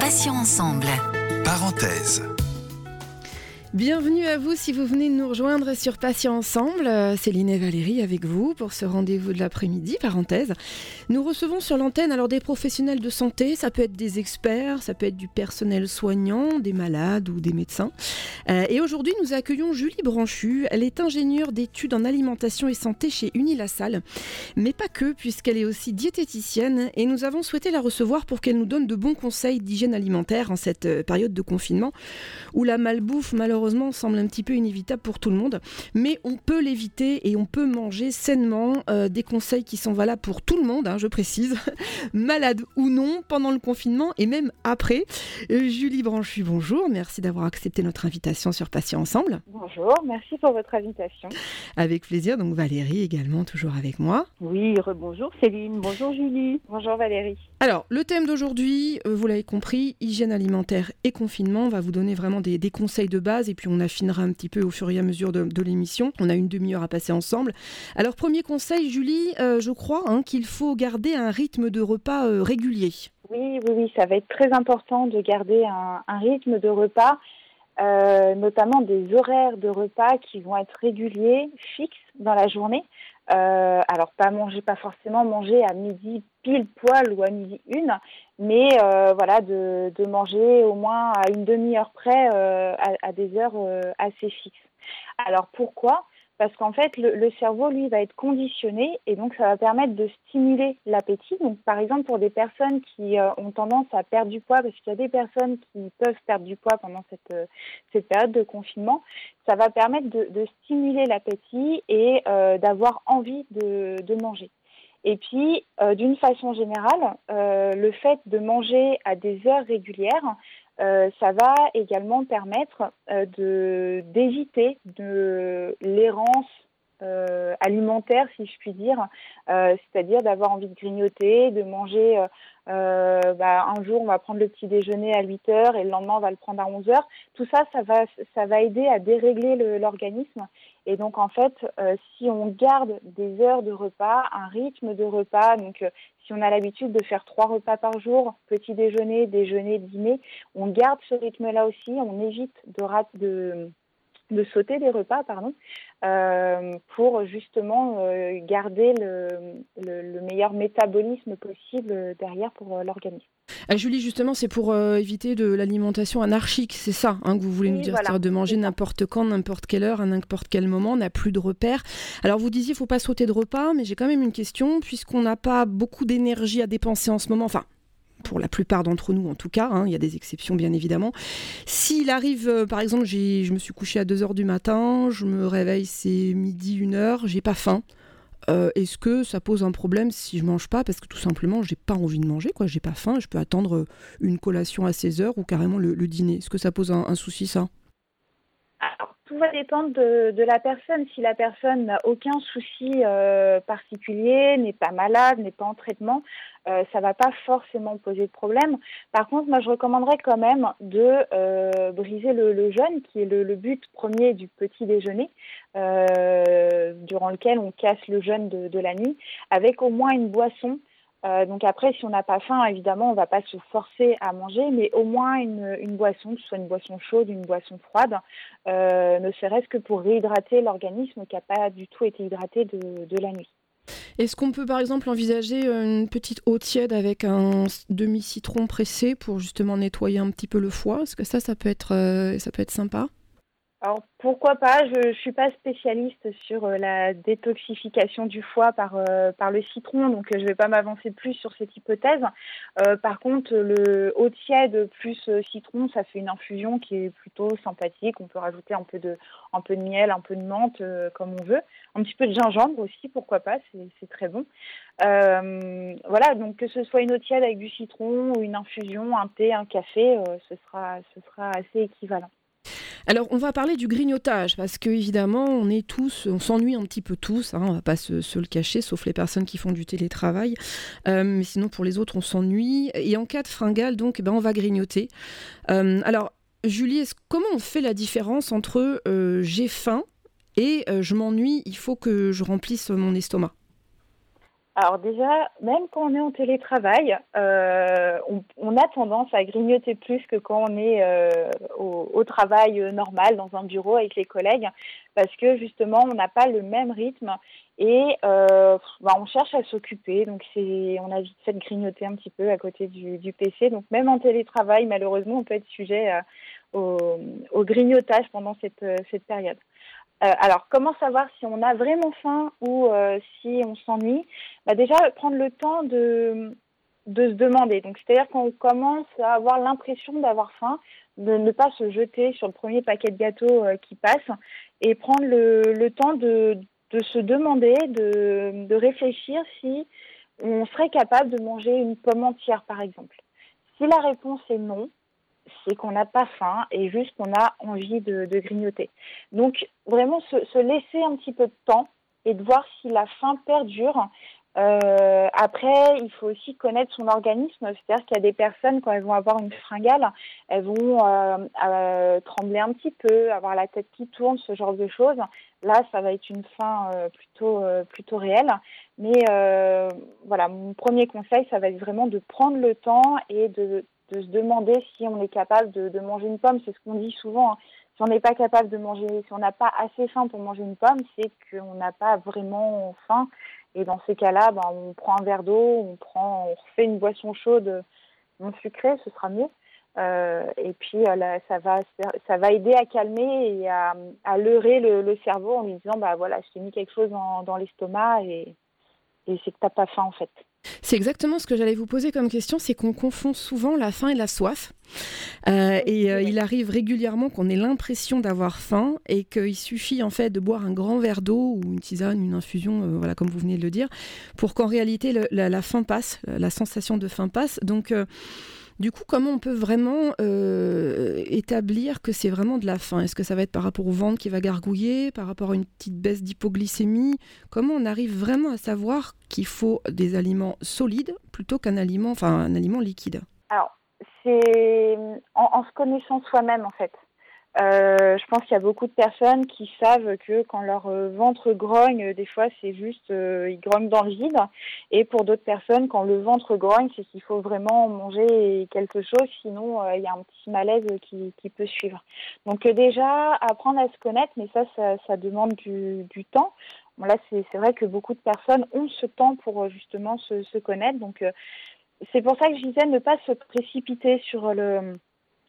Passions ensemble. Parenthèse. Bienvenue à vous si vous venez de nous rejoindre sur Patients Ensemble. Euh, Céline et Valérie avec vous pour ce rendez-vous de l'après-midi, parenthèse. Nous recevons sur l'antenne alors des professionnels de santé, ça peut être des experts, ça peut être du personnel soignant, des malades ou des médecins. Euh, et aujourd'hui, nous accueillons Julie Branchu. Elle est ingénieure d'études en alimentation et santé chez Unilassal. Mais pas que, puisqu'elle est aussi diététicienne et nous avons souhaité la recevoir pour qu'elle nous donne de bons conseils d'hygiène alimentaire en cette euh, période de confinement où la malbouffe, malheureusement, semble un petit peu inévitable pour tout le monde. Mais on peut l'éviter et on peut manger sainement. Euh, des conseils qui sont valables pour tout le monde, hein, je précise, malade ou non, pendant le confinement et même après. Euh, Julie Branchu, bonjour. Merci d'avoir accepté notre invitation sur Patients Ensemble. Bonjour, merci pour votre invitation. Avec plaisir. Donc Valérie également, toujours avec moi. Oui, rebonjour Céline. Bonjour Julie. Bonjour Valérie. Alors, le thème d'aujourd'hui, euh, vous l'avez compris, hygiène alimentaire et confinement. On va vous donner vraiment des, des conseils de base et puis on affinera un petit peu au fur et à mesure de, l'émission. On a une demi-heure à passer ensemble. Alors, premier conseil, Julie, euh, je crois hein, qu'il faut garder un rythme de repas euh, régulier. Oui, oui, oui, ça va être très important de garder un, rythme de repas, euh, notamment des horaires de repas qui vont être réguliers, fixes dans la journée. Euh, alors pas manger, pas forcément manger à midi pile poil ou à midi une, mais euh, voilà de, de, manger au moins à une demi-heure près euh, à, à, des heures assez fixes. Alors pourquoi? Parce qu'en fait, le, cerveau, lui, va être conditionné et donc ça va permettre de stimuler l'appétit. Donc, par exemple, pour des personnes qui euh, ont tendance à perdre du poids, parce qu'il y a des personnes qui peuvent perdre du poids pendant cette, euh, cette période de confinement, ça va permettre de, de stimuler l'appétit et euh, d'avoir envie de, de, manger. Et puis, d'une façon générale, le fait de manger à des heures régulières, euh, ça va également permettre euh, d'éviter de l'errance euh, alimentaire, si je puis dire, c'est-à-dire d'avoir envie de grignoter, de manger. Bah, un jour, on va prendre le petit déjeuner à 8 heures et le lendemain, on va le prendre à 11 heures. Tout ça, ça va, ça va aider à dérégler l'organisme. Et donc, en fait, si on garde des heures de repas, un rythme de repas, donc si on a l'habitude de faire trois repas par jour, petit déjeuner, déjeuner, dîner, on garde ce rythme-là aussi, on évite de, de, de sauter des repas, pardon, euh, pour justement euh, garder le, le, meilleur métabolisme possible derrière pour euh, l'organisme. Ah, Julie, justement, c'est pour éviter de l'alimentation anarchique, c'est ça hein, que vous voulez nous dire, c'est-à-dire de manger n'importe quand, n'importe quelle heure, à n'importe quel moment, on n'a plus de repères. Alors vous disiez, il faut pas sauter de repas, mais j'ai quand même une question, puisqu'on n'a pas beaucoup d'énergie à dépenser en ce moment, enfin pour la plupart d'entre nous en tout cas, hein, il y a des exceptions bien évidemment. S'il arrive, euh, par exemple, je me suis couché à 2h du matin, je me réveille, c'est midi, 1h, j'ai pas faim. Euh, est-ce que ça pose un problème si je mange pas? Parce que tout simplement j'ai pas envie de manger quoi, j'ai pas faim, je peux attendre euh, une collation à 16h ou carrément le, dîner. Est-ce que ça pose un, souci ça? Tout va dépendre de, la personne. Si la personne n'a aucun souci euh, particulier, n'est pas malade, n'est pas en traitement, euh, ça va pas forcément poser de problème. Par contre, moi, je recommanderais quand même de euh, briser le, jeûne, qui est le, but premier du petit déjeuner, durant lequel on casse le jeûne de la nuit, avec au moins une boisson euh, donc après, si on n'a pas faim, évidemment, on ne va pas se forcer à manger, mais au moins une, boisson, que ce soit une boisson chaude, une boisson froide, euh, ne serait-ce que pour réhydrater l'organisme qui n'a pas du tout été hydraté de, de la nuit. Est-ce qu'on peut par exemple envisager une petite eau tiède avec un demi-citron pressé pour justement nettoyer un petit peu le foie? Est-ce que ça, ça peut être, euh, ça peut être sympa alors pourquoi pas Je ne suis pas spécialiste sur euh, la détoxification du foie par, euh, par le citron, donc euh, je ne vais pas m'avancer plus sur cette hypothèse. par contre, le eau tiède plus citron, ça fait une infusion qui est plutôt sympathique. On peut rajouter un peu de, un peu de miel, un peu de menthe, comme on veut. Un petit peu de gingembre aussi, pourquoi pas, c'est très bon. voilà, donc que ce soit une eau tiède avec du citron ou une infusion, un thé, un café, ce, sera, ce sera assez équivalent. Alors, on va parler du grignotage parce que évidemment, on est tous, on s'ennuie un petit peu tous. Hein, on va pas se, le cacher, sauf les personnes qui font du télétravail. Euh, mais sinon, pour les autres, on s'ennuie. Et en cas de fringale, donc, eh ben, on va grignoter. Euh, alors, Julie, comment on fait la différence entre euh, j'ai faim et je m'ennuie, il faut que je remplisse mon estomac? Alors déjà, même quand on est en télétravail, euh, on, a tendance à grignoter plus que quand on est euh, au, travail normal, dans un bureau avec les collègues, parce que justement, on n'a pas le même rythme et euh, bah, on cherche à s'occuper. Donc, c'est, on a vite fait de grignoter un petit peu à côté du, PC. Donc, même en télétravail, malheureusement, on peut être sujet au, grignotage pendant cette période. Euh, alors, comment savoir si on a vraiment faim ou euh, si on s'ennuie? Bah Déjà, prendre le temps de, de se demander. Donc, c'est-à-dire qu'on commence à avoir l'impression d'avoir faim, de ne pas se jeter sur le premier paquet de gâteaux euh, qui passe et prendre le, le temps de, de, se demander, de, de réfléchir si on serait capable de manger une pomme entière, par exemple. Si la réponse est non, c'est qu'on n'a pas faim et juste qu'on a envie de, grignoter. Donc vraiment se, laisser un petit peu de temps et de voir si la faim perdure. Euh, après, il faut aussi connaître son organisme, c'est-à-dire qu'il y a des personnes quand elles vont avoir une fringale, elles vont euh, euh, trembler un petit peu, avoir la tête qui tourne, ce genre de choses. Là, ça va être une faim plutôt plutôt réelle. Mais voilà, mon premier conseil, ça va être vraiment de prendre le temps et de de se demander si on est capable de, manger une pomme. C'est ce qu'on dit souvent. Hein. Si on n'est pas capable de manger, si on n'a pas assez faim pour manger une pomme, c'est qu'on n'a pas vraiment faim. Et dans ces cas-là, ben, on prend un verre d'eau, on prend, on refait une boisson chaude non sucrée, ce sera mieux. Euh, et puis euh, ça va ça va aider à calmer et à, à leurrer le, cerveau en lui disant bah voilà je t'ai mis quelque chose dans, l'estomac et, et c'est que t'as pas faim en fait. C'est exactement ce que j'allais vous poser comme question, c'est qu'on confond souvent la faim et la soif. Euh, et euh, il arrive régulièrement qu'on ait l'impression d'avoir faim et qu'il suffit en fait de boire un grand verre d'eau ou une tisane, une infusion, euh, voilà comme vous venez de le dire, pour qu'en réalité la, la, faim passe, la sensation de faim passe. Donc du coup, comment on peut vraiment euh, établir que c'est vraiment de la faim? Est-ce que ça va être par rapport au ventre qui va gargouiller, par rapport à une petite baisse d'hypoglycémie? Comment on arrive vraiment à savoir qu'il faut des aliments solides plutôt qu'un aliment, enfin un aliment liquide? Alors, c'est en, se connaissant soi-même en fait. Euh, je pense qu'il y a beaucoup de personnes qui savent que quand leur euh, ventre grogne, des fois c'est juste euh, ils grognent dans le vide. Et pour d'autres personnes, quand le ventre grogne, c'est qu'il faut vraiment manger quelque chose, sinon il y a un petit malaise qui, peut suivre. Donc déjà apprendre à se connaître, mais ça ça, demande du, temps. Là c'est vrai que beaucoup de personnes ont ce temps pour justement se connaître. Donc c'est pour ça que je disais ne pas se précipiter sur le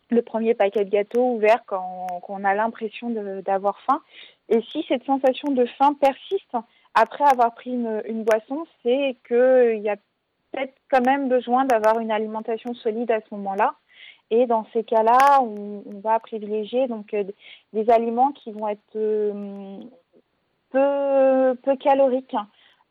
le premier paquet de gâteaux ouvert quand, on a l'impression d'avoir faim. Et si cette sensation de faim persiste après avoir pris une, boisson, c'est qu'il y a peut-être quand même besoin d'avoir une alimentation solide à ce moment-là. Et dans ces cas-là, on, va privilégier donc euh, des aliments qui vont être euh, peu, peu caloriques.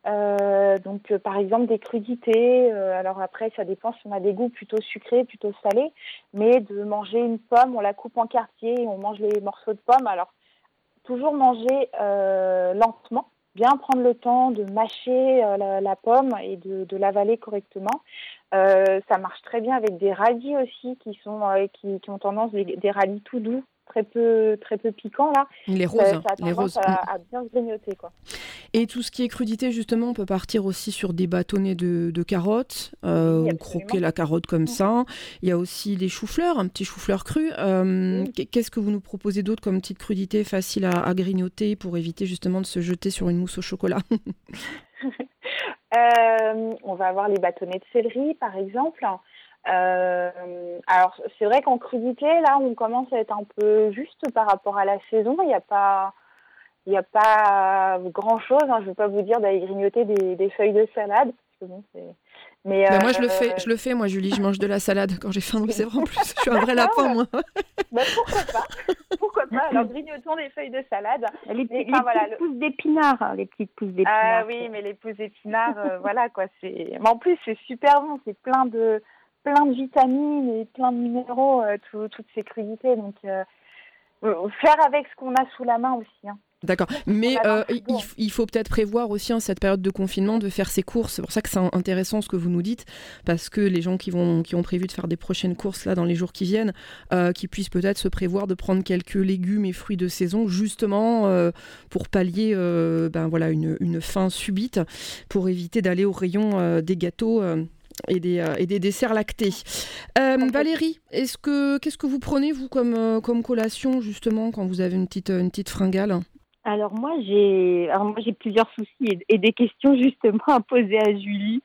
Euh, donc, euh, par exemple, des crudités. Euh, alors après, ça dépend si on a des goûts plutôt sucrés, plutôt salés. Mais de manger une pomme, on la coupe en quartier, on mange les morceaux de pomme. Alors, toujours manger lentement, bien prendre le temps de mâcher la, pomme et de, de l'avaler correctement. ça marche très bien avec des radis aussi, qui sont qui, qui ont tendance des, des radis tout doux très peu, très peu piquant là. Les roses, ça, a les roses. À, bien grignoter quoi. Et tout ce qui est crudité justement, on peut partir aussi sur des bâtonnets de, carottes euh, ou croquer la carotte comme ça. Il y a aussi des choux-fleurs, un petit chou-fleur cru. Euh, qu'est-ce que vous nous proposez d'autre comme petite crudité facile à, grignoter pour éviter justement de se jeter sur une mousse au chocolat? Euh, On va avoir les bâtonnets de céleri par exemple. Euh, alors c'est vrai qu'en crudité, là, on commence à être un peu juste par rapport à la saison. Il n'y a pas, il a pas grand chose. Hein. Je ne veux pas vous dire d'aller grignoter des, feuilles de salade. mais bah, moi, je le euh, fais, je le fais, moi, Julie, je mange de la salade quand j'ai faim, donc c'est vrai en plus. Je suis un vrai lapin, moi. bah, pourquoi pas Pourquoi pas Alors, grignotons des feuilles de salade. Les, petites pousses d'épinards, hein, les petites pousses d'épinards. Ah oui, mais les pousses d'épinards, euh, voilà quoi. C'est. Mais en plus, c'est super bon. C'est plein de plein de vitamines et plein de minéraux, euh, toutes ces crudités. Donc, euh, faire avec ce qu'on a sous la main aussi. Hein. D'accord. Mais euh, il, faut peut-être prévoir aussi en hein, cette période de confinement de faire ses courses. C'est pour ça que c'est intéressant ce que vous nous dites, parce que les gens qui, vont, qui ont prévu de faire des prochaines courses là dans les jours qui viennent, euh, qui puissent peut-être se prévoir de prendre quelques légumes et fruits de saison, justement euh, pour pallier ben, voilà, une, une faim subite, pour éviter d'aller au rayon des gâteaux et des, et des desserts lactés. Valérie, est-ce que qu'est-ce que vous prenez vous comme, comme collation justement quand vous avez une petite, une petite fringale? Alors moi j'ai alors moi j'ai plusieurs soucis et, des questions justement à poser à Julie.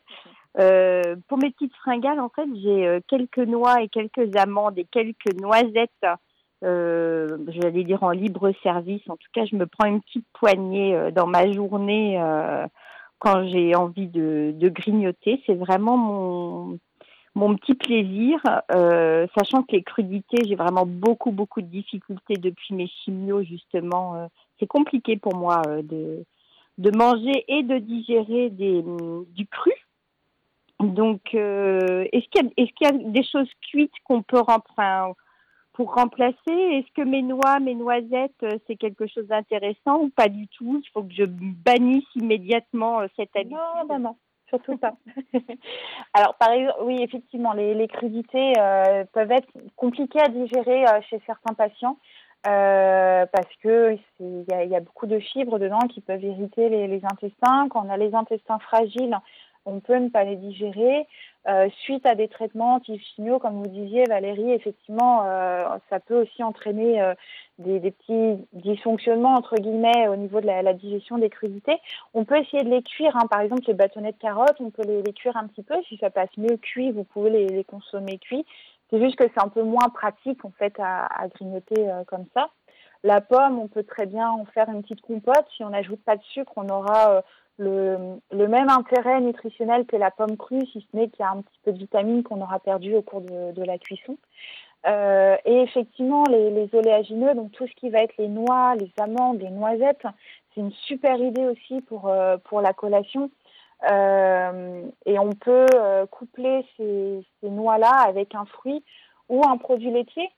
Euh, pour mes petites fringales, en fait, j'ai euh, quelques noix et quelques amandes et quelques noisettes. Euh, J'allais dire en libre service. En tout cas, je me prends une petite poignée euh, dans ma journée quand j'ai envie de, grignoter. C'est vraiment mon mon petit plaisir, sachant que les crudités, j'ai vraiment beaucoup beaucoup de difficultés depuis mes chimios justement c'est compliqué pour moi euh, de, de manger et de digérer des, du cru. Donc, euh, est-ce qu'il y, est y, a des choses cuites qu'on peut remplir pour remplacer Est-ce que mes noix, mes noisettes, euh, c'est quelque chose d'intéressant ou pas du tout? Il faut que je bannisse immédiatement cette habitude. Non, non, non, surtout pas. Alors, par exemple, oui, effectivement, les, les crudités peuvent être compliquées à digérer chez certains patients. Euh, parce que il y, y, a beaucoup de fibres dedans qui peuvent irriter les, les, intestins. Quand on a les intestins fragiles, on peut ne pas les digérer. Euh, suite à des traitements anti-chimio, comme vous disiez Valérie, effectivement, euh, ça peut aussi entraîner euh, des, des, petits dysfonctionnements entre guillemets au niveau de la, la, digestion des crudités. On peut essayer de les cuire, hein. par exemple les bâtonnets de carottes, on peut les, les, cuire un petit peu. Si ça passe mieux cuit, vous pouvez les, les consommer cuits. C'est juste que c'est un peu moins pratique en fait à, à grignoter euh, comme ça. La pomme, on peut très bien en faire une petite compote. Si on n'ajoute pas de sucre, on aura euh, le, le, même intérêt nutritionnel que la pomme crue, si ce n'est qu'il y a un petit peu de vitamines qu'on aura perdu au cours de, la cuisson. Euh, et effectivement, les, oléagineux, donc tout ce qui va être les noix, les amandes, les noisettes, c'est une super idée aussi pour, euh, pour la collation. Euh, et on peut coupler ces noix-là avec un fruit ou un produit laitier.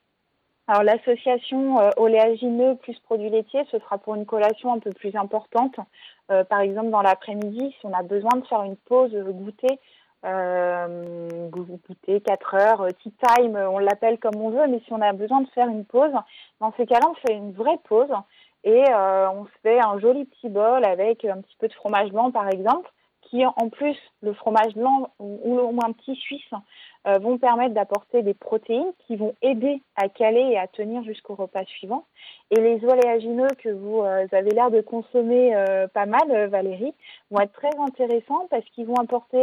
Alors l'association euh, oléagineux plus produit laitier, ce sera pour une collation un peu plus importante. Euh, par exemple, dans l'après-midi, si on a besoin de faire une pause goûter, euh, goûter 4 heures, tea time, on l'appelle comme on veut, mais si on a besoin de faire une pause, dans ces cas-là, on fait une vraie pause et on se fait un joli petit bol avec un petit peu de fromage blanc, par exemple qui en plus le fromage blanc ou, ou un petit suisse euh, vont permettre d'apporter des protéines qui vont aider à caler et à tenir jusqu'au repas suivant. Et les oléagineux que vous euh, avez l'air de consommer euh, pas mal, Valérie, vont être très intéressants parce qu'ils vont apporter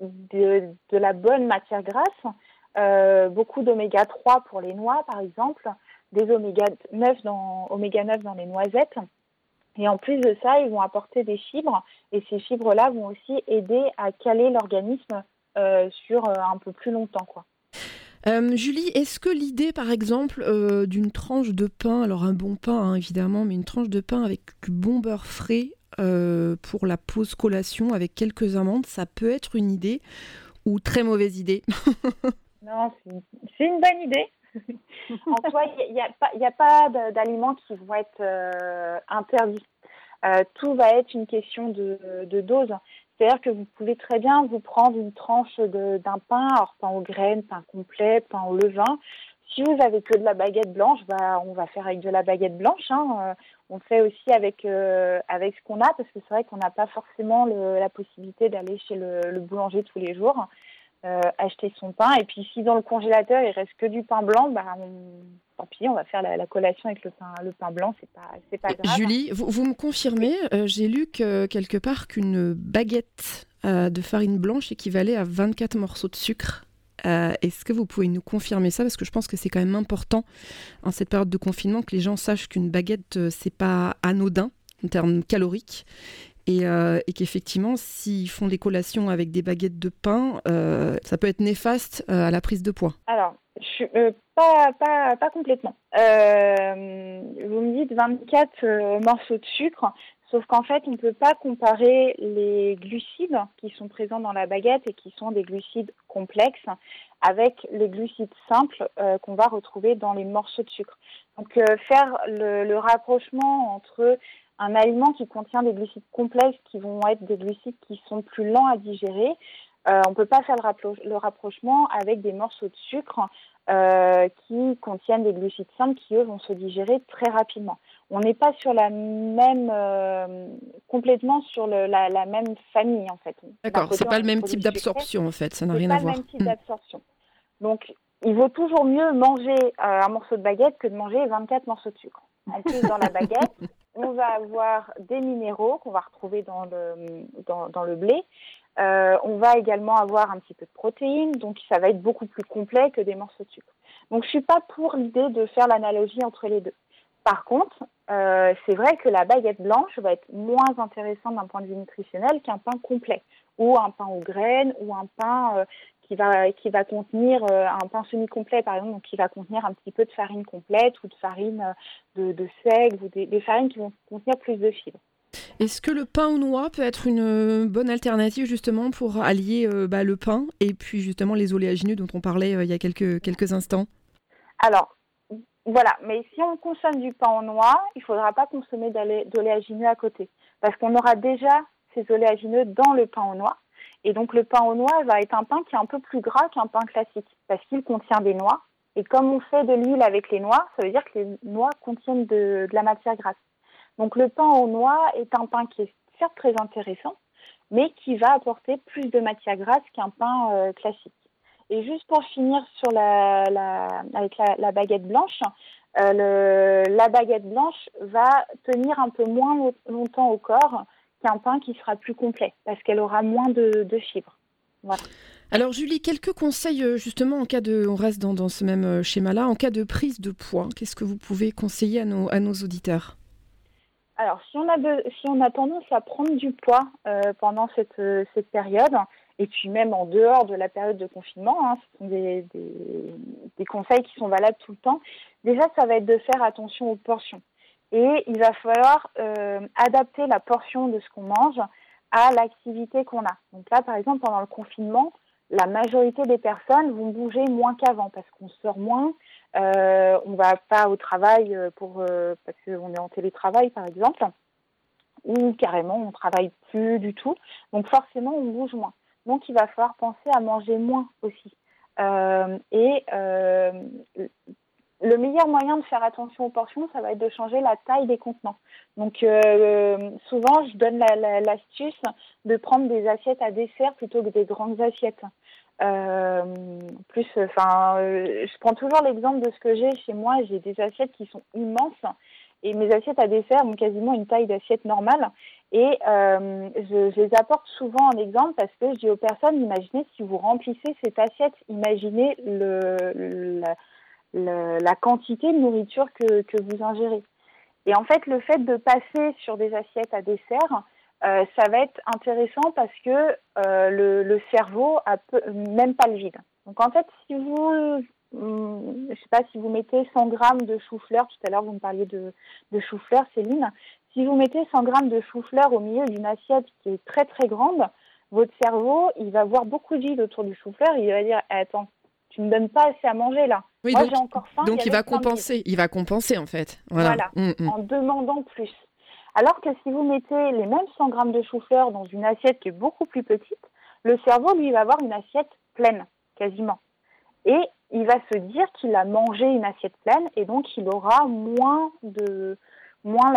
de, la bonne matière grasse, beaucoup d'oméga 3 pour les noix par exemple, des oméga 9 dans, oméga 9 dans les noisettes et en plus de ça, ils vont apporter des fibres et ces fibres-là vont aussi aider à caler l'organisme euh, sur euh, un peu plus longtemps. Quoi. Euh, Julie, est-ce que l'idée, par exemple, d'une tranche de pain, alors un bon pain hein, évidemment, mais une tranche de pain avec du bon beurre frais pour la pause collation avec quelques amandes, ça peut être une idée ou très mauvaise idée? Non, c'est une bonne idée. En soi, il n'y a, a, pas d'aliments qui vont être euh, interdits. Euh, tout va être une question de, de dose. C'est-à-dire que vous pouvez très bien vous prendre une tranche d'un pain, alors pain aux graines, pain complet, pain au levain. Si vous avez que de la baguette blanche, bah, on va faire avec de la baguette blanche. Hein. Euh, on fait aussi avec, euh, avec ce qu'on a, parce que c'est vrai qu'on n'a pas forcément le, la possibilité d'aller chez le, le, boulanger tous les jours euh, acheter son pain. Et puis si dans le congélateur il reste que du pain blanc, bah, on, tant pis, on va faire la, la, collation avec le pain, le pain blanc, c'est pas, c'est pas grave. Julie, vous, vous me confirmez, euh, j'ai lu que quelque part qu'une baguette euh, de farine blanche équivalait à 24 morceaux de sucre. Est-ce que vous pouvez nous confirmer ça? Parce que je pense que c'est quand même important en cette période de confinement que les gens sachent qu'une baguette, c'est pas anodin en termes caloriques et, euh, et qu'effectivement, s'ils font des collations avec des baguettes de pain, euh, ça peut être néfaste euh, à la prise de poids. Alors, euh, pas, pas, pas complètement. Vous me dites 24 morceaux de sucre, sauf qu'en fait, on ne peut pas comparer les glucides qui sont présents dans la baguette et qui sont des glucides complexes avec les glucides simples qu'on va retrouver dans les morceaux de sucre. Donc, faire le rapprochement entre un aliment qui contient des glucides complexes qui vont être des glucides qui sont plus lents à digérer, euh, on ne peut pas faire le, rapprochement avec des morceaux de sucre euh, qui contiennent des glucides simples qui, eux, vont se digérer très rapidement. On n'est pas sur la même, euh, complètement sur la, même famille, en fait. D'accord, c'est pas le même type d'absorption, en fait, ça n'a rien à voir. C'est pas le même type hmm. d'absorption. Donc, il vaut toujours mieux manger un morceau de baguette que de manger 24 morceaux de sucre. En plus, dans la baguette, on va avoir des minéraux qu'on va retrouver dans le, dans blé, euh, on va également avoir un petit peu de protéines, donc ça va être beaucoup plus complet que des morceaux de sucre. Donc je suis pas pour l'idée de faire l'analogie entre les deux. Par contre, euh, c'est vrai que la baguette blanche va être moins intéressante d'un point de vue nutritionnel qu'un pain complet, ou un pain aux graines, ou un pain euh, qui va qui va contenir un pain semi-complet par exemple, donc qui va contenir un petit peu de farine complète ou de farine de, de seigle ou des farines qui vont contenir plus de fibres. Est-ce que le pain aux noix peut être une euh, bonne alternative justement pour allier euh, bah, le pain et puis justement les oléagineux dont on parlait euh, il y a quelques, quelques instants? Alors, voilà, mais si on consomme du pain aux noix, il ne faudra pas consommer d'oléagineux à côté parce qu'on aura déjà ces oléagineux dans le pain aux noix. Et donc le pain aux noix va être un pain qui est un peu plus gras qu'un pain classique parce qu'il contient des noix. Et comme on fait de l'huile avec les noix, ça veut dire que les noix contiennent de la matière grasse. Donc le pain aux noix est un pain qui est certes très intéressant, mais qui va apporter plus de matière grasse qu'un pain euh, classique. Et juste pour finir sur la, avec la, baguette blanche, euh, la baguette blanche va tenir un peu moins longtemps au corps qu'un pain qui sera plus complet, parce qu'elle aura moins de, fibres. Alors Julie, quelques conseils euh, justement en cas de, on reste dans, ce même schéma-là, en cas de prise de poids, qu'est-ce que vous pouvez conseiller à nos auditeurs? Alors, si on, a si on a tendance à prendre du poids euh, pendant cette, euh, cette, période, et puis même en dehors de la période de confinement, hein, ce sont des, des, conseils qui sont valables tout le temps, déjà, ça va être de faire attention aux portions. Et il va falloir euh, adapter la portion de ce qu'on mange à l'activité qu'on a. Donc là, par exemple, pendant le confinement, la majorité des personnes vont bouger moins qu'avant parce qu'on sort moins, euh, on va pas au travail euh, pour euh, parce qu'on est en télétravail par exemple, ou carrément on travaille plus du tout. Donc forcément on bouge moins. Donc il va falloir penser à manger moins aussi. Et le meilleur moyen de faire attention aux portions, ça va être de changer la taille des contenants. Donc souvent, je donne l'astuce de prendre des assiettes à dessert plutôt que des grandes assiettes. Euh, plus, enfin, euh, je prends toujours l'exemple de ce que j'ai chez moi. J'ai des assiettes qui sont immenses et mes assiettes à dessert ont quasiment une taille d'assiette normale. Et euh, je, je, les apporte souvent en exemple parce que je dis aux personnes, imaginez si vous remplissez cette assiette, imaginez le, la, quantité de nourriture que, vous ingérez. Et en fait, le fait de passer sur des assiettes à dessert, euh, ça va être intéressant parce que euh, le, cerveau a même pas le vide. Donc en fait, si vous, hum, je sais pas, si vous mettez 100 grammes de chou-fleur, tout à l'heure vous me parliez de, de chou-fleur, Céline, si vous mettez 100 grammes de chou-fleur au milieu d'une assiette qui est très très grande, votre cerveau, il va voir beaucoup de vide autour du chou-fleur, il va dire, attends, tu me donnes pas assez à manger là. Moi j'ai encore faim. Donc il va compenser, il va compenser en fait. Voilà, hum, hum. en demandant plus. Alors que si vous mettez les mêmes 100 grammes de chou-fleur dans une assiette qui est beaucoup plus petite, le cerveau, lui, va avoir une assiette pleine, quasiment. Et il va se dire qu'il a mangé une assiette pleine et donc il aura moins de, moins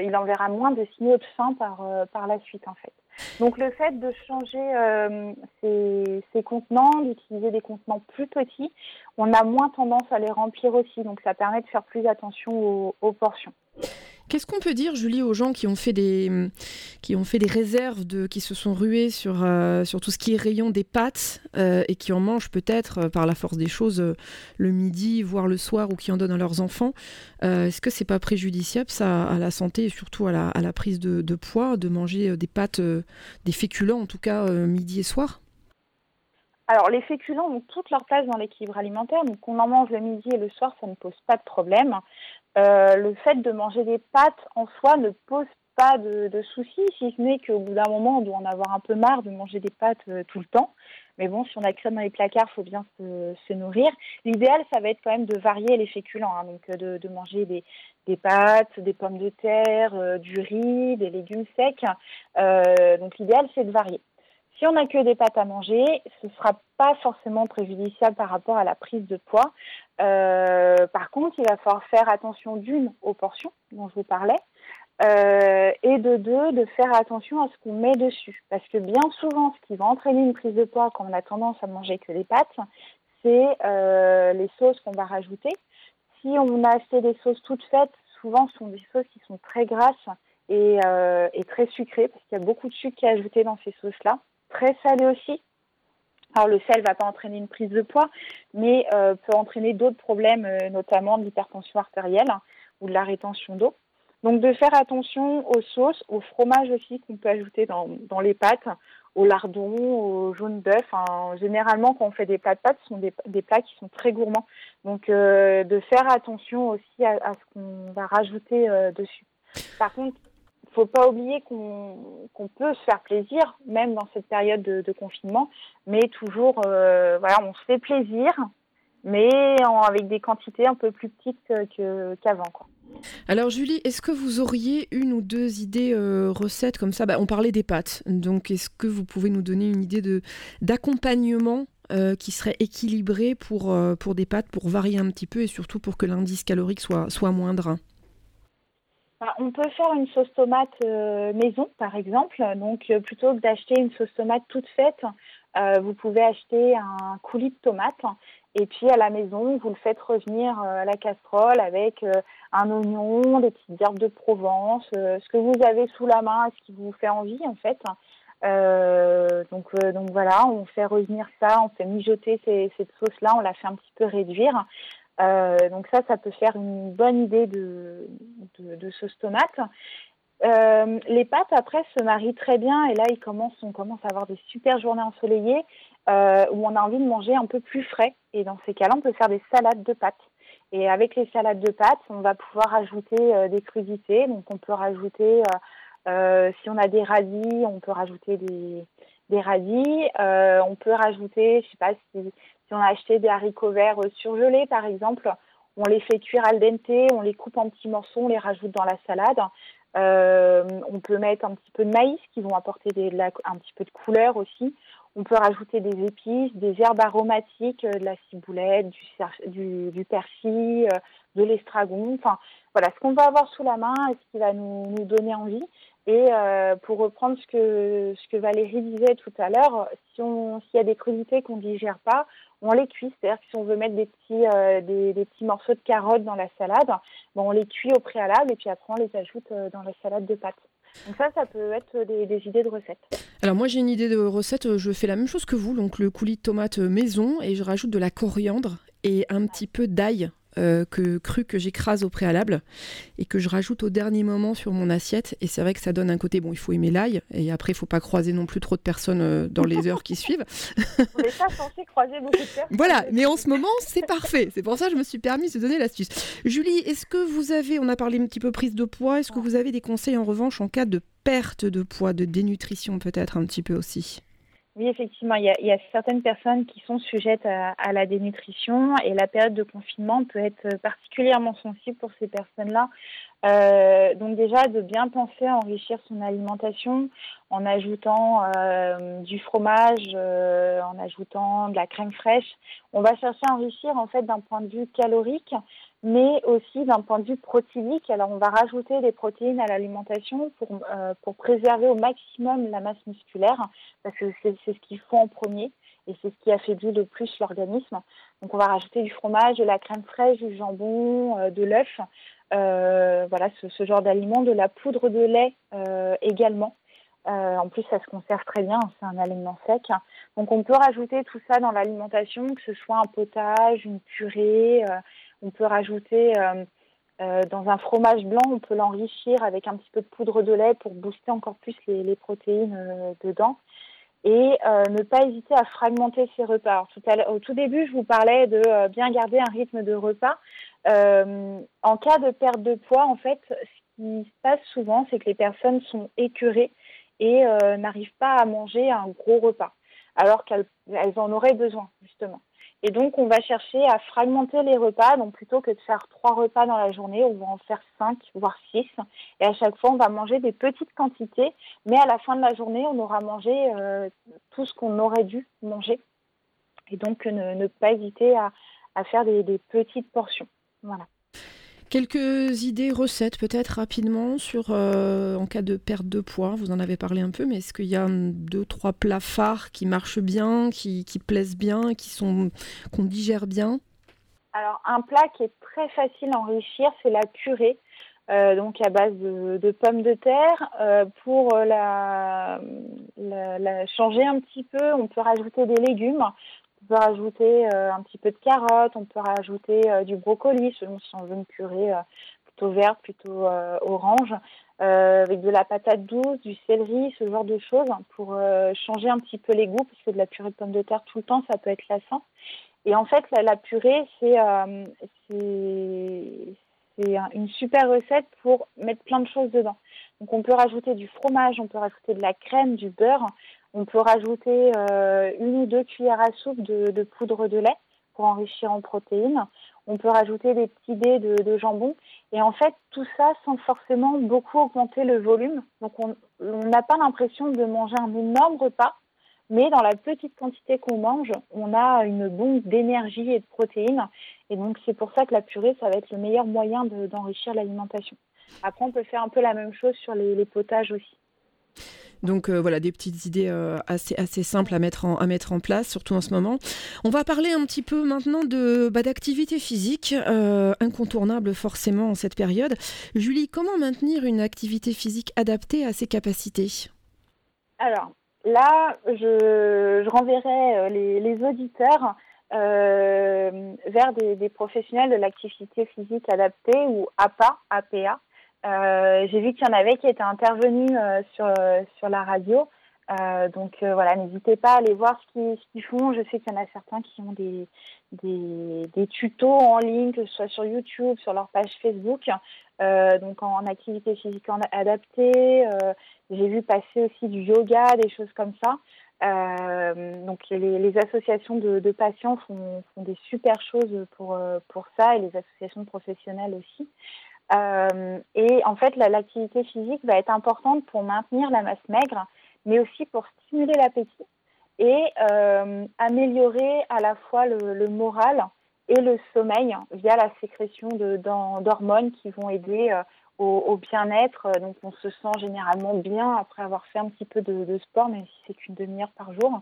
il enverra moins de signaux de faim par, euh, par la suite, en fait. Donc le fait de changer euh, ces, contenants, d'utiliser des contenants plus petits, on a moins tendance à les remplir aussi. Donc ça permet de faire plus attention aux portions. Qu'est-ce qu'on peut dire, Julie, aux gens qui ont fait des, qui ont fait des réserves, de, qui se sont rués sur, euh, sur tout ce qui est rayon des pâtes euh, et qui en mangent peut-être euh, par la force des choses le midi, voire le soir, ou qui en donnent à leurs enfants Est-ce que c'est pas préjudiciable à la santé et surtout à la, à la prise de, de, poids de manger des pâtes, des féculents en tout cas midi et soir? Alors, les féculents ont toute leur place dans l'équilibre alimentaire. Donc, qu'on en mange le midi et le soir, ça ne pose pas de problème. Euh, le fait de manger des pâtes en soi ne pose pas de, soucis, si ce n'est qu'au bout d'un moment, on doit en avoir un peu marre de manger des pâtes euh, tout le temps. Mais bon, si on a que ça dans les placards, il faut bien se, nourrir. L'idéal, ça va être quand même de varier les féculents, hein. donc euh, de, manger des, pâtes, des pommes de terre, du riz, des légumes secs. Donc l'idéal, c'est de varier. Si on n'a que des pâtes à manger, ce ne sera pas forcément préjudiciable par rapport à la prise de poids. par contre, il va falloir faire attention d'une aux portions dont je vous parlais. Euh, et de deux, de faire attention à ce qu'on met dessus. Parce que bien souvent, ce qui va entraîner une prise de poids quand on a tendance à manger que des pâtes, c'est euh, les sauces qu'on va rajouter. Si on a acheté des sauces toutes faites, souvent ce sont des sauces qui sont très grasses et, euh, et très sucrées, parce qu'il y a beaucoup de sucre qui est ajouté dans ces sauces-là. Très salées aussi. Alors le sel ne va pas entraîner une prise de poids, mais peut entraîner d'autres problèmes, notamment de l'hypertension artérielle ou de la rétention d'eau. Donc de faire attention aux sauces, au fromage aussi qu'on peut ajouter dans, les pâtes, au lardon, au jaune d'œuf. généralement, quand on fait des plats de pâtes, ce sont des, plats qui sont très gourmands. Donc euh, de faire attention aussi à, ce qu'on va rajouter euh, dessus. Par contre, faut pas oublier qu'on peut se faire plaisir, même dans cette période de, confinement, mais toujours, euh, voilà, on se fait plaisir, mais avec des quantités un peu plus petites qu'avant. Alors Julie, est-ce que vous auriez une ou deux idées euh, recettes comme ça? Bah, On parlait des pâtes, donc est-ce que vous pouvez nous donner une idée d'accompagnement euh, qui serait équilibré pour, pour des pâtes, pour varier un petit peu et surtout pour que l'indice calorique soit, soit moindre? On peut faire une sauce tomate maison, par exemple. Donc, plutôt que d'acheter une sauce tomate toute faite, vous pouvez acheter un coulis de tomate et puis à la maison, vous le faites revenir euh, à la casserole avec euh, un oignon, des petites herbes de Provence, euh, ce que vous avez sous la main, ce qui vous fait envie en fait. donc, donc voilà, on fait revenir ça, on fait mijoter cette sauce-là, on la fait un petit peu réduire. Donc ça, ça peut faire une bonne idée de, sauce tomate. Euh, les pâtes après se marient très bien. Et là on commence à avoir des super journées ensoleillées euh, où on a envie de manger un peu plus frais. Et dans ces cas-là on peut faire des salades de pâtes. Et avec les salades de pâtes on va pouvoir ajouter euh, des crudités. Donc on peut rajouter si on a des radis on peut rajouter des, des radis. On peut rajouter je sais pas si, si on a acheté des haricots verts surgelés par exemple on les fait cuire al dente, on les coupe en petits morceaux, on les rajoute dans la salade. Euh, on peut mettre un petit peu de maïs qui vont apporter un petit peu de couleur aussi. On peut rajouter des épices, des herbes aromatiques, euh, de la ciboulette, du, persil, euh, de l'estragon. Enfin, voilà, ce qu'on va avoir sous la main et ce qui va nous, donner envie. Et pour reprendre ce que, Valérie disait tout à l'heure, si s'il y a des crudités qu'on ne digère pas, on les cuit. C'est-à-dire que si on veut mettre des petits, euh, morceaux de carottes dans la salade, bon, on les cuit au préalable et puis après on les ajoute euh, dans la salade de pâtes. Donc ça, ça peut être des, des, idées de recettes. Alors moi j'ai une idée de recette, je fais la même chose que vous, donc le coulis de tomate maison et je rajoute de la coriandre et un petit peu d'ail euh, que, cru que j'écrase au préalable et que je rajoute au dernier moment sur mon assiette. Et c'est vrai que ça donne un côté, bon, il faut aimer l'ail et après, il faut pas croiser non plus trop de personnes euh, dans les heures qui suivent. On n'est pas censé croiser beaucoup de personnes. Voilà, mais en ce moment, c'est parfait. C'est pour ça que je me suis permis de donner l'astuce. Julie, est-ce que vous avez, on a parlé un petit peu prise de poids, est-ce que vous avez des conseils en revanche en cas de perte de poids, de dénutrition peut-être un petit peu aussi? Oui, effectivement, il y, a, certaines personnes qui sont sujettes à, la dénutrition et la période de confinement peut être particulièrement sensible pour ces personnes-là. Euh, donc déjà, de bien penser à enrichir son alimentation en ajoutant euh, du fromage, euh, en ajoutant de la crème fraîche. On va chercher à enrichir en fait d'un point de vue calorique, mais aussi d'un point de vue protéique. Alors on va rajouter des protéines à l'alimentation pour, euh, pour préserver au maximum la masse musculaire, parce que c'est ce qu'il faut en premier et c'est ce qui affaiblit le plus l'organisme. Donc on va rajouter du fromage, de la crème fraîche, du jambon, euh, de l'œuf, euh, voilà ce, ce genre d'aliments, de la poudre de lait également. en plus, ça se conserve très bien, c'est un aliment sec. Donc, on peut rajouter tout ça dans l'alimentation, que ce soit un potage, une purée, on peut rajouter euh, euh, dans un fromage blanc, on peut l'enrichir avec un petit peu de poudre de lait pour booster encore plus les, protéines euh, dedans. Et ne pas hésiter à fragmenter ses repas. au tout début, je vous parlais de bien garder un rythme de repas. en cas de perte de poids, en fait, ce qui se passe souvent, c'est que les personnes sont écœurées et n'arrivent pas à manger un gros repas. alors qu'elles en auraient besoin, justement. Et donc, on va chercher à fragmenter les repas. Donc, plutôt que de faire trois repas dans la journée, on va en faire cinq, voire six. Et à chaque fois, on va manger des petites quantités. Mais à la fin de la journée, on aura mangé euh, tout ce qu'on aurait dû manger. Et donc, ne, pas hésiter à, faire des, des petites portions. Voilà. Quelques idées recettes peut-être rapidement sur euh, en cas de perte de poids. Vous en avez parlé un peu, mais est-ce qu'il y a deux trois plats phares qui marchent bien, qui, plaisent bien, qui sont qu'on digère bien? Alors un plat qui est très facile à enrichir, c'est la purée. Euh, donc à base de, pommes de terre. Euh, pour la, changer un petit peu, on peut rajouter des légumes. On peut rajouter euh, un petit peu de carottes, on peut rajouter euh, du brocoli, selon si on veut une purée euh, plutôt verte, plutôt orange, avec de la patate douce, du céleri, ce genre de choses, pour changer un petit peu les goûts, parce que de la purée de pommes de terre tout le temps, ça peut être lassant. Et en fait, la, purée, c'est une super recette pour mettre plein de choses dedans. Donc on peut rajouter du fromage, on peut rajouter de la crème, du beurre, on peut rajouter euh, une ou deux cuillères à soupe de, poudre de lait pour enrichir en protéines. On peut rajouter des petits dés de, jambon. Et en fait, tout ça sans forcément beaucoup augmenter le volume. Donc on n'a pas l'impression de manger un énorme repas, mais dans la petite quantité qu'on mange, on a une bombe d'énergie et de protéines. Et donc c'est pour ça que la purée, ça va être le meilleur moyen d'enrichir l'alimentation. Après, on peut faire un peu la même chose sur les potages aussi. Donc euh, voilà, des petites idées euh, assez, simples à mettre, en, à mettre en place, surtout en ce moment. On va parler un petit peu maintenant de bah, d'activité physique, euh, incontournable forcément en cette période. Julie, comment maintenir une activité physique adaptée à ses capacités? Alors là, je, renverrai les, auditeurs vers des, des, professionnels de l'activité physique adaptée ou APA, APA. Euh, j'ai vu qu'il y en avait qui étaient intervenus euh, sur, sur la radio. Euh, donc voilà, n'hésitez pas à aller voir ce qu'ils font. Je sais qu'il y en a certains qui ont des, des, tutos en ligne, que ce soit sur YouTube, sur leur page Facebook, donc en, activité physique adaptée. J'ai vu passer aussi du yoga, des choses comme ça. donc les, associations de, de patients font, font, des super choses pour, pour ça et les associations professionnelles aussi. Euh, et en fait, l'activité physique va être importante pour maintenir la masse maigre, mais aussi pour stimuler l'appétit et euh, améliorer à la fois le, moral et le sommeil via la sécrétion d'hormones qui vont aider euh, au, bien-être. Donc, on se sent généralement bien après avoir fait un petit peu de, de sport, même si c'est qu'une demi-heure par jour.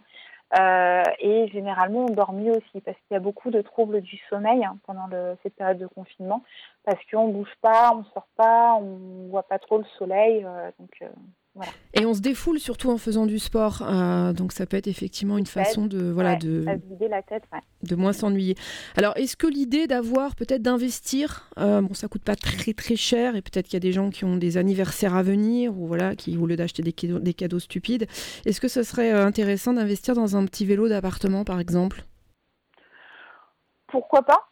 Euh, et généralement, on dort mieux aussi parce qu'il y a beaucoup de troubles du sommeil hein, pendant le, cette période de confinement parce qu'on ne bouge pas, on ne sort pas, on ne voit pas trop le soleil. Euh, donc, euh, et on se défoule surtout en faisant du sport, euh, donc ça peut être effectivement une façon de voilà de la tête, de moins s'ennuyer. Alors est-ce que l'idée d'avoir peut-être d'investir, euh, bon ça coûte pas très très cher et peut-être qu'il y a des gens qui ont des anniversaires à venir ou voilà qui au lieu d'acheter des cadeaux, des cadeaux stupides, est-ce que ce serait euh, intéressant d'investir dans un petit vélo d'appartement par exemple? Pourquoi pas?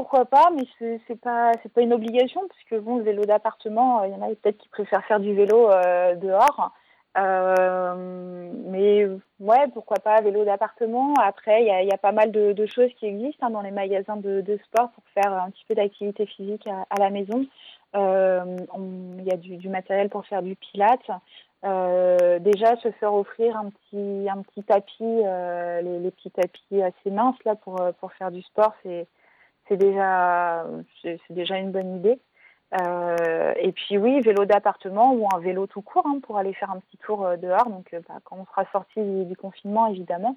Pourquoi pas, mais c'est, c'est pas pas une obligation puisque bon le vélo d'appartement, euh, il y en a peut-être qui préfèrent faire du vélo euh, dehors. Euh, mais ouais, pourquoi pas vélo d'appartement. Après, il y a, pas mal de, choses qui existent hein, dans les magasins de, sport pour faire un petit peu d'activité physique à, la maison. Il y a du, matériel pour faire du pilates. déjà, se faire offrir un petit un petit tapis, les, les, petits tapis assez minces là pour pour faire du sport, c'est c'est déjà, c'est déjà une bonne idée. Euh, et puis oui, vélo d'appartement ou un vélo tout court hein, pour aller faire un petit tour euh, dehors. Donc euh, bah, quand on sera sorti du, confinement, évidemment.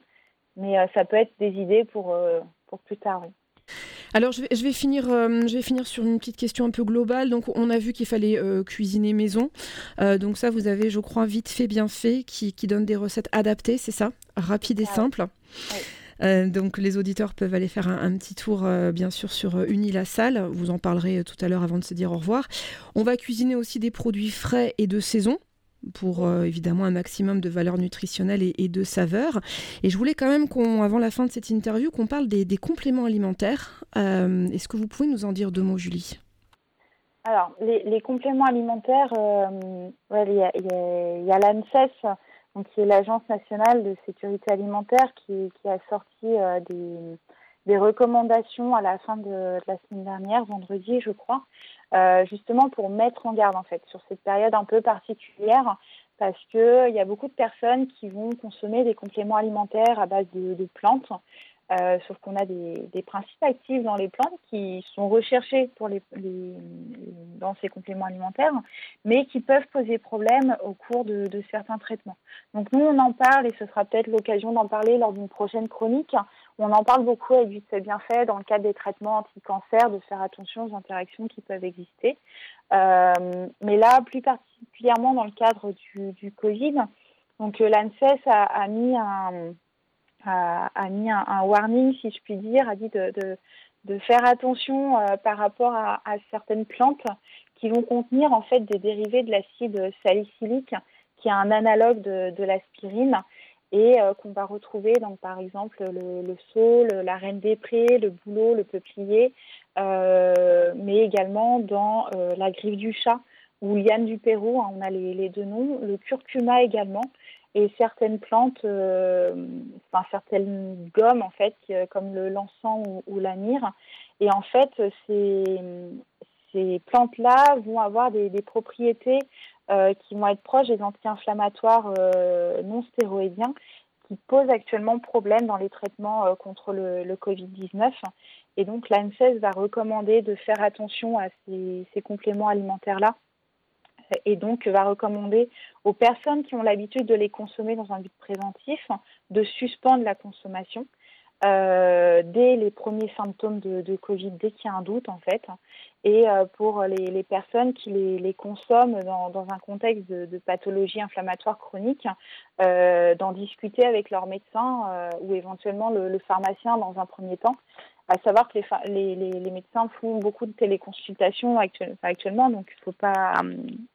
Mais ça peut être des idées pour, pour plus tard. Alors je vais, je vais finir, je vais finir sur une petite question un peu globale. Donc on a vu qu'il fallait cuisiner maison. donc ça, vous avez, je crois, vite fait, bien fait, qui, qui donne des recettes adaptées, c'est ça? Rapide et simple. Oui. Euh, donc les auditeurs peuvent aller faire un, petit tour, euh, bien sûr, sur euh, Uni Salle. Vous en parlerez tout à l'heure avant de se dire au revoir. On va cuisiner aussi des produits frais et de saison pour évidemment un maximum de valeur nutritionnelle et, de saveur. Et je voulais quand même qu'on, avant la fin de cette interview, qu'on parle des, compléments alimentaires. Est-ce que vous pouvez nous en dire deux mots, Julie? Alors, les, compléments alimentaires, il y a l'ANSES donc qui est l'Agence nationale de sécurité alimentaire, qui, a sorti des, recommandations à la fin de, la semaine dernière, vendredi, je crois, justement pour mettre en garde en fait sur cette période un peu particulière parce qu'il y a beaucoup de personnes qui vont consommer des compléments alimentaires à base de plantes euh, sauf qu'on a des, principes actifs dans les plantes qui sont recherchés pour les, dans ces compléments alimentaires, mais qui peuvent poser problème au cours de, certains traitements. Donc nous, on en parle et ce sera peut-être l'occasion d'en parler lors d'une prochaine chronique. On en parle beaucoup avec du bienfait dans le cadre des traitements anti-cancer, de faire attention aux interactions qui peuvent exister. Euh, mais là, plus particulièrement dans le cadre du, du Covid, donc euh, l'ANSES a, a mis un a, mis un, warning, si je puis dire, a dit de, faire attention euh, par rapport à, certaines plantes qui vont contenir en fait des dérivés de l'acide salicylique, qui est un analogue de, l'aspirine et euh, qu'on va retrouver donc par exemple le, le saule, la reine des prés, le bouleau, le peuplier, euh, mais également dans la griffe du chat ou liane du Pérou, hein, on a les, deux noms, le curcuma également et certaines plantes, euh, enfin certaines gommes en fait, comme le l'encens ou, la myrrhe. Et en fait, ces, plantes-là vont avoir des, propriétés euh, qui vont être proches des anti-inflammatoires euh, non stéroïdiens qui posent actuellement problème dans les traitements contre le, le Covid-19. Et donc l'ANSES va recommander de faire attention à ces, ces compléments alimentaires-là et donc va recommander aux personnes qui ont l'habitude de les consommer dans un but préventif de suspendre la consommation euh, dès les premiers symptômes de, Covid, dès qu'il y a un doute en fait, et euh, pour les, personnes qui les, consomment dans, un contexte de, pathologie inflammatoire chronique, euh, d'en discuter avec leur médecin ou éventuellement le, pharmacien dans un premier temps, à savoir que les, les, médecins font beaucoup de téléconsultations actuellement, donc il ne faut pas,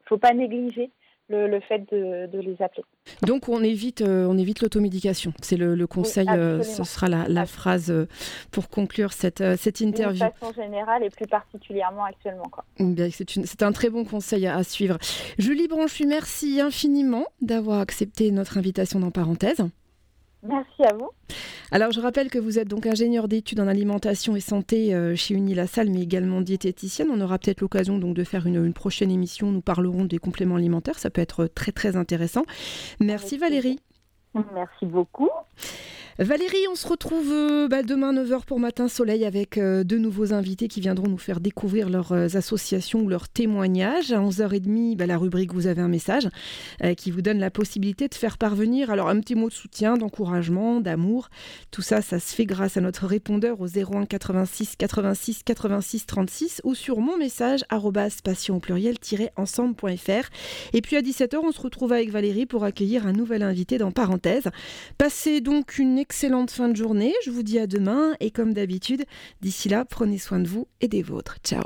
faut pas négliger le, fait de, les appeler. Donc on évite, euh, on évite l'automédication. C'est le, conseil, euh, ce sera la, phrase euh, pour conclure cette, cette interview. De façon générale et plus particulièrement actuellement. C'est un très bon conseil à, suivre. Julie Branchu, merci infiniment d'avoir accepté notre invitation dans Parenthèse. Merci à vous. Alors je rappelle que vous êtes donc ingénieur d'études en alimentation et santé euh, chez Unilassal, mais également diététicienne. On aura peut-être l'occasion donc de faire une, prochaine émission. Nous parlerons des compléments alimentaires. Ça peut être très très intéressant. Merci Valérie. Merci beaucoup. Valérie, on se retrouve euh, bah, demain 9h pour Matin Soleil avec euh, deux nouveaux invités qui viendront nous faire découvrir leurs euh, associations ou leurs témoignages. À 11h30, bah, la rubrique Vous avez un message qui vous donne la possibilité de faire parvenir alors un petit mot de soutien, d'encouragement, d'amour. Tout ça, ça se fait grâce à notre répondeur au 01 86 86 86 36 ou sur mon message passion au pluriel-ensemble.fr. Et puis à 17h, on se retrouve avec Valérie pour accueillir un nouvel invité dans Parenthèse. Passez donc une excellente fin de journée. Je vous dis à demain et comme d'habitude, d'ici là, prenez soin de vous et des vôtres. Ciao.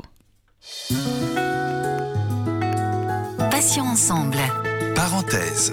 Passions ensemble. Parenthèse.